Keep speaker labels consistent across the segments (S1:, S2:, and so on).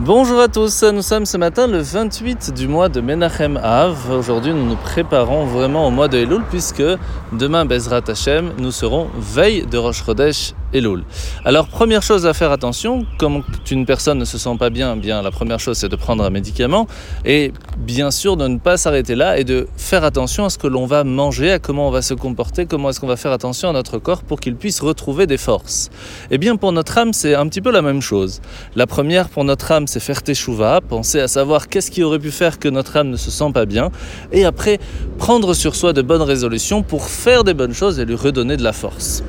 S1: Bonjour à tous, nous sommes ce matin le 28 du mois de Menachem Av. Aujourd'hui, nous nous préparons vraiment au mois de Elul puisque demain, Bezrat Hashem, nous serons veille de Rosh Chodesh Alors, première chose à faire attention, comme une personne ne se sent pas bien, bien la première chose c'est de prendre un médicament et bien sûr de ne pas s'arrêter là et de faire attention à ce que l'on va manger, à comment on va se comporter, comment est-ce qu'on va faire attention à notre corps pour qu'il puisse retrouver des forces. Et eh bien pour notre âme, c'est un petit peu la même chose. La première pour notre âme, c'est faire teshuva, penser à savoir qu'est-ce qui aurait pu faire que notre âme ne se sent pas bien, et après prendre sur soi de bonnes résolutions pour faire des bonnes choses et lui redonner de la force.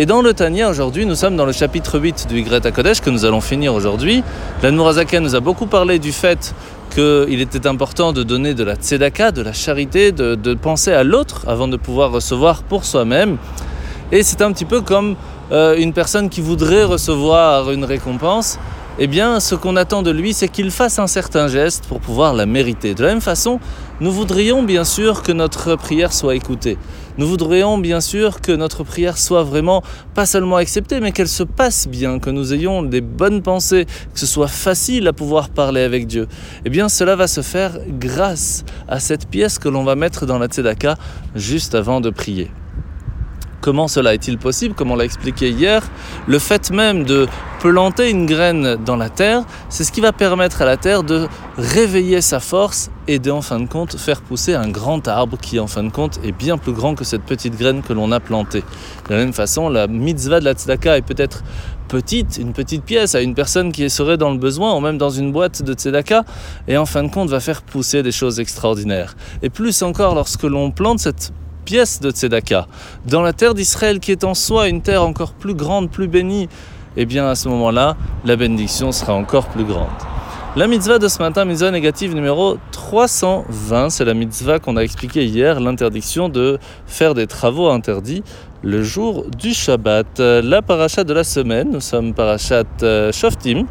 S1: Et dans le Tania aujourd'hui, nous sommes dans le chapitre 8 du Greta Kodesh que nous allons finir aujourd'hui. La Murazaka nous a beaucoup parlé du fait qu'il était important de donner de la tzedaka, de la charité, de, de penser à l'autre avant de pouvoir recevoir pour soi-même. Et c'est un petit peu comme euh, une personne qui voudrait recevoir une récompense eh bien, ce qu'on attend de lui, c'est qu'il fasse un certain geste pour pouvoir la mériter. De la même façon, nous voudrions bien sûr que notre prière soit écoutée. Nous voudrions bien sûr que notre prière soit vraiment pas seulement acceptée, mais qu'elle se passe bien, que nous ayons des bonnes pensées, que ce soit facile à pouvoir parler avec Dieu. Eh bien, cela va se faire grâce à cette pièce que l'on va mettre dans la tzedaka juste avant de prier. Comment cela est-il possible Comme on l'a expliqué hier, le fait même de planter une graine dans la terre, c'est ce qui va permettre à la terre de réveiller sa force et de, en fin de compte, faire pousser un grand arbre qui, en fin de compte, est bien plus grand que cette petite graine que l'on a plantée. De la même façon, la mitzvah de la tzedaka est peut-être petite, une petite pièce à une personne qui serait dans le besoin ou même dans une boîte de tzedaka et en fin de compte va faire pousser des choses extraordinaires. Et plus encore lorsque l'on plante cette pièce de Tzedaka, dans la terre d'Israël qui est en soi une terre encore plus grande, plus bénie, eh bien à ce moment-là, la bénédiction sera encore plus grande. La mitzvah de ce matin, mitzvah négative numéro 320, c'est la mitzvah qu'on a expliqué hier, l'interdiction de faire des travaux interdits le jour du Shabbat. La paracha de la semaine, nous sommes parachat euh, Shoftim.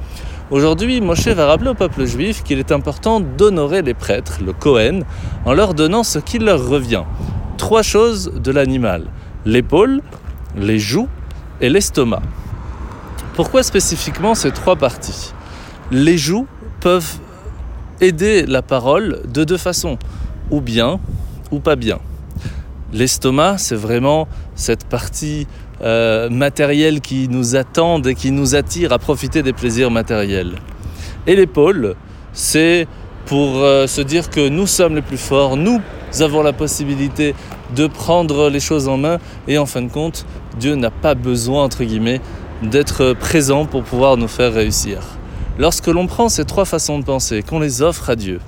S1: Aujourd'hui, Moshe va rappeler au peuple juif qu'il est important d'honorer les prêtres, le Kohen, en leur donnant ce qui leur revient trois choses de l'animal l'épaule, les joues et l'estomac. Pourquoi spécifiquement ces trois parties? Les joues peuvent aider la parole de deux façons, ou bien ou pas bien. L'estomac, c'est vraiment cette partie euh, matérielle qui nous attend et qui nous attire à profiter des plaisirs matériels. Et l'épaule, c'est pour euh, se dire que nous sommes les plus forts, nous avons la possibilité de prendre les choses en main et en fin de compte, Dieu n'a pas besoin, entre guillemets, d'être présent pour pouvoir nous faire réussir. Lorsque l'on prend ces trois façons de penser, qu'on les offre à Dieu,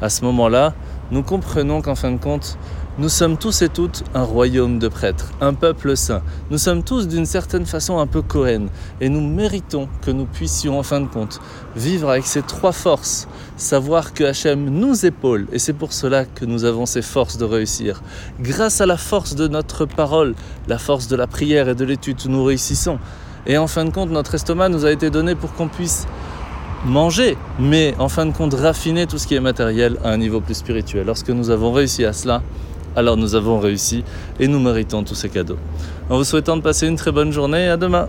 S1: à ce moment-là, nous comprenons qu'en fin de compte, nous sommes tous et toutes un royaume de prêtres, un peuple saint. Nous sommes tous d'une certaine façon un peu Cohen et nous méritons que nous puissions en fin de compte vivre avec ces trois forces, savoir que Hachem nous épaule et c'est pour cela que nous avons ces forces de réussir. Grâce à la force de notre parole, la force de la prière et de l'étude, nous réussissons. Et en fin de compte, notre estomac nous a été donné pour qu'on puisse manger, mais en fin de compte raffiner tout ce qui est matériel à un niveau plus spirituel. Lorsque nous avons réussi à cela, alors nous avons réussi et nous méritons tous ces cadeaux. En vous souhaitant de passer une très bonne journée, à demain